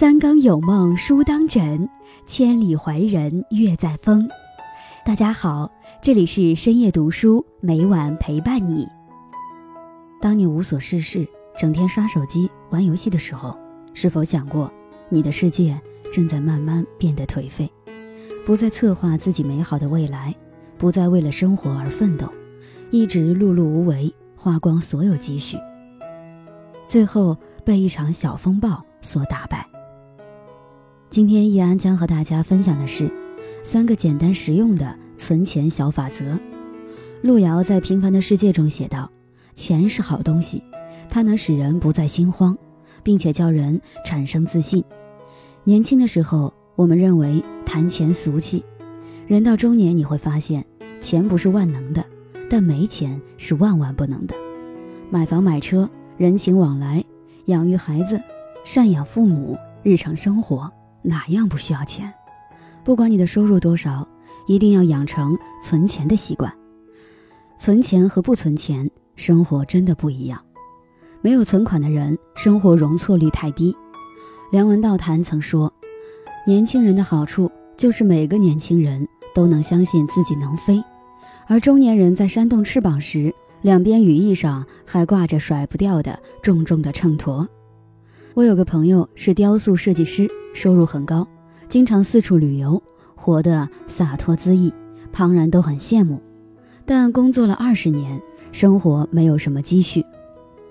三更有梦书当枕，千里怀人月在风。大家好，这里是深夜读书，每晚陪伴你。当你无所事事，整天刷手机、玩游戏的时候，是否想过，你的世界正在慢慢变得颓废，不再策划自己美好的未来，不再为了生活而奋斗，一直碌碌无为，花光所有积蓄，最后被一场小风暴所打败。今天易安将和大家分享的是三个简单实用的存钱小法则。路遥在《平凡的世界》中写道。钱是好东西，它能使人不再心慌，并且叫人产生自信。年轻的时候，我们认为谈钱俗气；人到中年，你会发现，钱不是万能的，但没钱是万万不能的。买房买车、人情往来、养育孩子、赡养父母、日常生活，哪样不需要钱？不管你的收入多少，一定要养成存钱的习惯。存钱和不存钱。生活真的不一样，没有存款的人，生活容错率太低。梁文道谈曾说，年轻人的好处就是每个年轻人都能相信自己能飞，而中年人在扇动翅膀时，两边羽翼上还挂着甩不掉的重重的秤砣。我有个朋友是雕塑设计师，收入很高，经常四处旅游，活得洒脱恣意，旁人都很羡慕。但工作了二十年。生活没有什么积蓄，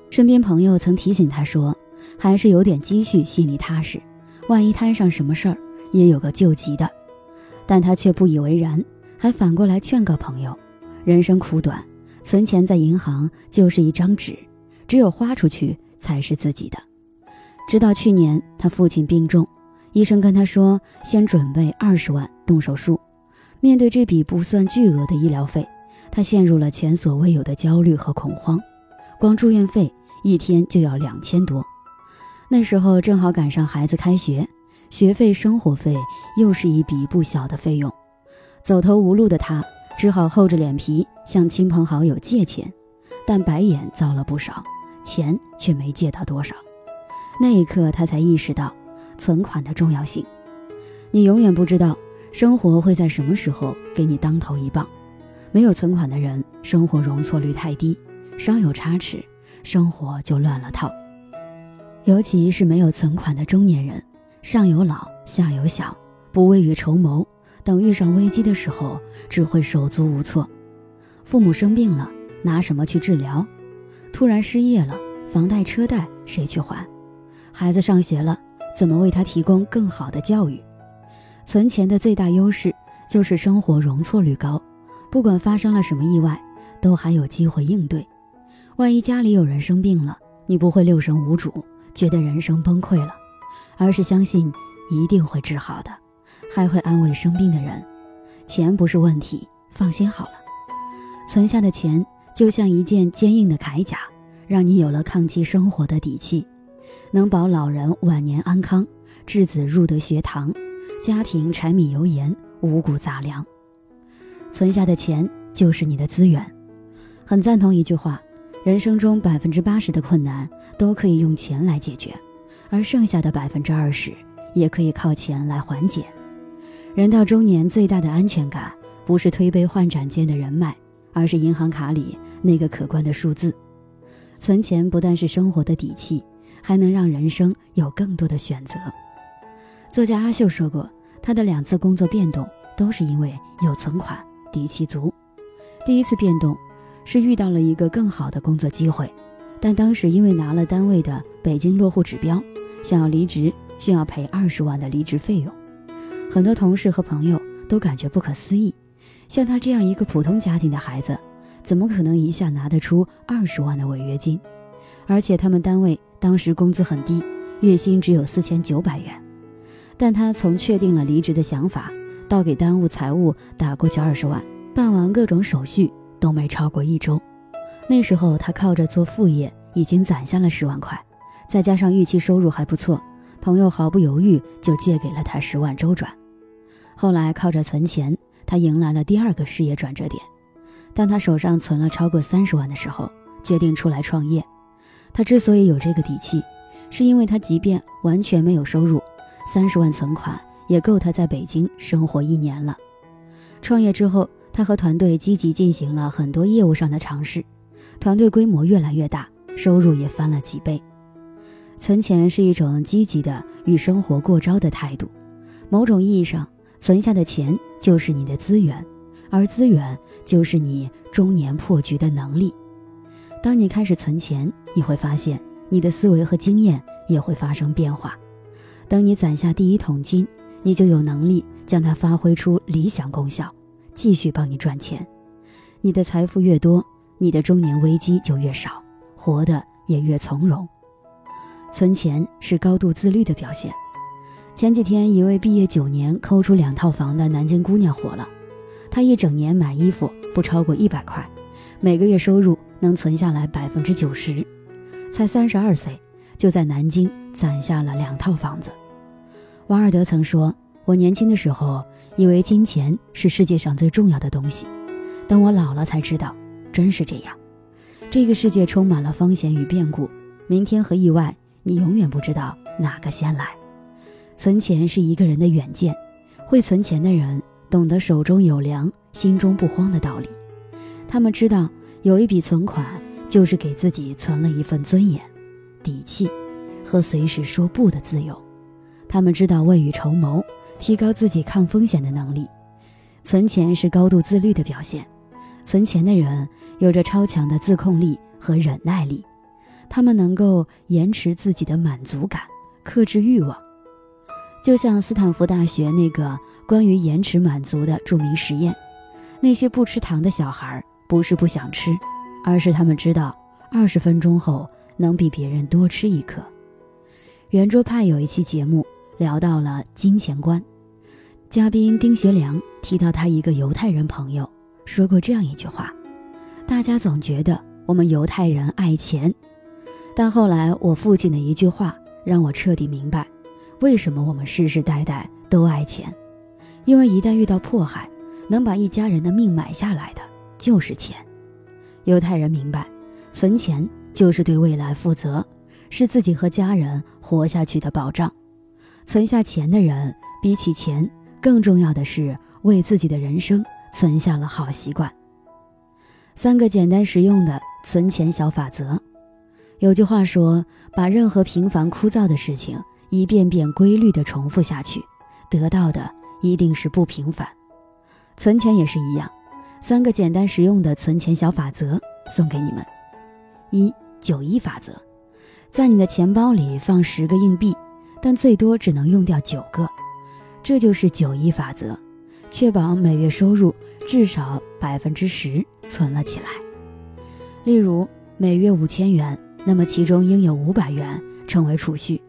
身边朋友曾提醒他说：“还是有点积蓄，心里踏实，万一摊上什么事儿，也有个救急的。”但他却不以为然，还反过来劝告朋友：“人生苦短，存钱在银行就是一张纸，只有花出去才是自己的。”直到去年，他父亲病重，医生跟他说：“先准备二十万动手术。”面对这笔不算巨额的医疗费。他陷入了前所未有的焦虑和恐慌，光住院费一天就要两千多。那时候正好赶上孩子开学，学费、生活费又是一笔不小的费用。走投无路的他只好厚着脸皮向亲朋好友借钱，但白眼遭了不少，钱却没借到多少。那一刻，他才意识到存款的重要性。你永远不知道生活会在什么时候给你当头一棒。没有存款的人，生活容错率太低，稍有差池，生活就乱了套。尤其是没有存款的中年人，上有老，下有小，不未雨绸缪，等遇上危机的时候，只会手足无措。父母生病了，拿什么去治疗？突然失业了，房贷车贷谁去还？孩子上学了，怎么为他提供更好的教育？存钱的最大优势就是生活容错率高。不管发生了什么意外，都还有机会应对。万一家里有人生病了，你不会六神无主，觉得人生崩溃了，而是相信一定会治好的，还会安慰生病的人。钱不是问题，放心好了。存下的钱就像一件坚硬的铠甲，让你有了抗击生活的底气，能保老人晚年安康，稚子入得学堂，家庭柴米油盐五谷杂粮。存下的钱就是你的资源，很赞同一句话：人生中百分之八十的困难都可以用钱来解决，而剩下的百分之二十也可以靠钱来缓解。人到中年最大的安全感，不是推杯换盏间的人脉，而是银行卡里那个可观的数字。存钱不但是生活的底气，还能让人生有更多的选择。作家阿秀说过，他的两次工作变动都是因为有存款。底气足，第一次变动是遇到了一个更好的工作机会，但当时因为拿了单位的北京落户指标，想要离职需要赔二十万的离职费用，很多同事和朋友都感觉不可思议，像他这样一个普通家庭的孩子，怎么可能一下拿得出二十万的违约金？而且他们单位当时工资很低，月薪只有四千九百元，但他从确定了离职的想法。到给耽误财务打过去二十万，办完各种手续都没超过一周。那时候他靠着做副业已经攒下了十万块，再加上预期收入还不错，朋友毫不犹豫就借给了他十万周转。后来靠着存钱，他迎来了第二个事业转折点。当他手上存了超过三十万的时候，决定出来创业。他之所以有这个底气，是因为他即便完全没有收入，三十万存款也够他在北京生活一年了。创业之后，他和团队积极进行了很多业务上的尝试，团队规模越来越大，收入也翻了几倍。存钱是一种积极的与生活过招的态度，某种意义上，存下的钱就是你的资源，而资源就是你中年破局的能力。当你开始存钱，你会发现你的思维和经验也会发生变化。等你攒下第一桶金，你就有能力将它发挥出理想功效，继续帮你赚钱。你的财富越多，你的中年危机就越少，活得也越从容。存钱是高度自律的表现。前几天，一位毕业九年抠出两套房的南京姑娘火了。她一整年买衣服不超过一百块，每个月收入能存下来百分之九十。才三十二岁，就在南京攒下了两套房子。王尔德曾说：“我年轻的时候以为金钱是世界上最重要的东西，等我老了才知道，真是这样。这个世界充满了风险与变故，明天和意外。”你永远不知道哪个先来。存钱是一个人的远见，会存钱的人懂得手中有粮，心中不慌的道理。他们知道有一笔存款就是给自己存了一份尊严、底气和随时说不的自由。他们知道未雨绸缪，提高自己抗风险的能力。存钱是高度自律的表现。存钱的人有着超强的自控力和忍耐力。他们能够延迟自己的满足感，克制欲望，就像斯坦福大学那个关于延迟满足的著名实验。那些不吃糖的小孩，不是不想吃，而是他们知道二十分钟后能比别人多吃一颗。圆桌派有一期节目聊到了金钱观，嘉宾丁学良提到他一个犹太人朋友说过这样一句话：“大家总觉得我们犹太人爱钱。”但后来，我父亲的一句话让我彻底明白，为什么我们世世代代都爱钱。因为一旦遇到迫害，能把一家人的命买下来的就是钱。犹太人明白，存钱就是对未来负责，是自己和家人活下去的保障。存下钱的人，比起钱更重要的是为自己的人生存下了好习惯。三个简单实用的存钱小法则。有句话说：“把任何平凡枯燥的事情一遍遍规律地重复下去，得到的一定是不平凡。”存钱也是一样，三个简单实用的存钱小法则送给你们：一九一法则，在你的钱包里放十个硬币，但最多只能用掉九个，这就是九一法则，确保每月收入至少百分之十存了起来。例如，每月五千元。那么其中应有五百元成为储蓄。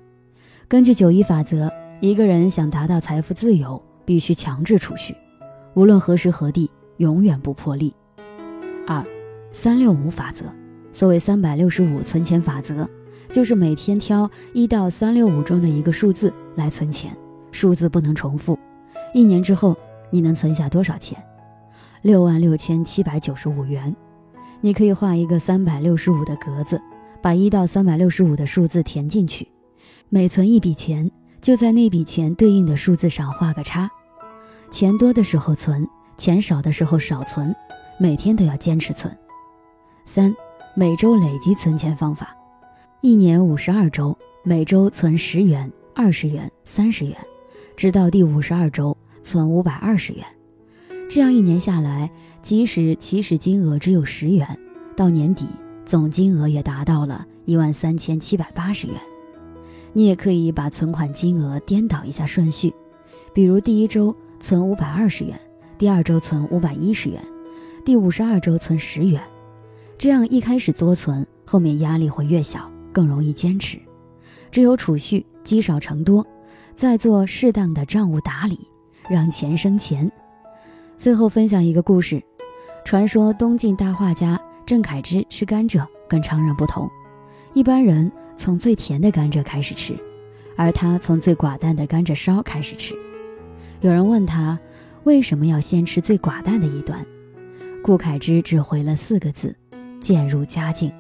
根据九一法则，一个人想达到财富自由，必须强制储蓄，无论何时何地，永远不破例。二，三六五法则。所谓三百六十五存钱法则，就是每天挑一到三六五中的一个数字来存钱，数字不能重复。一年之后，你能存下多少钱？六万六千七百九十五元。你可以画一个三百六十五的格子。把一到三百六十五的数字填进去，每存一笔钱，就在那笔钱对应的数字上画个叉。钱多的时候存，钱少的时候少存，每天都要坚持存。三，每周累积存钱方法，一年五十二周，每周存十元、二十元、三十元，直到第五十二周存五百二十元。这样一年下来，即使起始金额只有十元，到年底。总金额也达到了一万三千七百八十元。你也可以把存款金额颠倒一下顺序，比如第一周存五百二十元，第二周存五百一十元，第五十二周存十元。这样一开始多存，后面压力会越小，更容易坚持。只有储蓄，积少成多，再做适当的账务打理，让钱生钱。最后分享一个故事：传说东晋大画家。郑恺之吃甘蔗跟常人不同，一般人从最甜的甘蔗开始吃，而他从最寡淡的甘蔗烧开始吃。有人问他为什么要先吃最寡淡的一端，顾恺之只回了四个字：渐入佳境。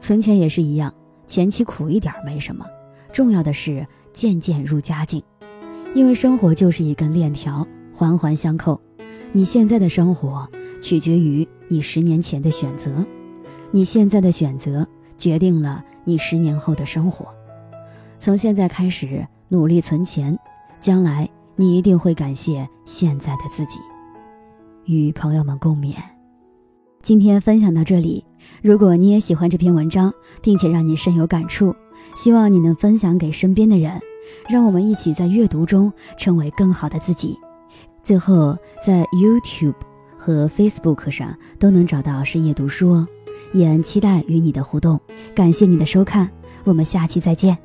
存钱也是一样，前期苦一点没什么，重要的是渐渐入佳境。因为生活就是一根链条，环环相扣。你现在的生活取决于你十年前的选择，你现在的选择决定了你十年后的生活。从现在开始努力存钱，将来你一定会感谢现在的自己。与朋友们共勉。今天分享到这里，如果你也喜欢这篇文章，并且让你深有感触，希望你能分享给身边的人，让我们一起在阅读中成为更好的自己。最后，在 YouTube 和 Facebook 上都能找到深夜读书哦，也期待与你的互动。感谢你的收看，我们下期再见。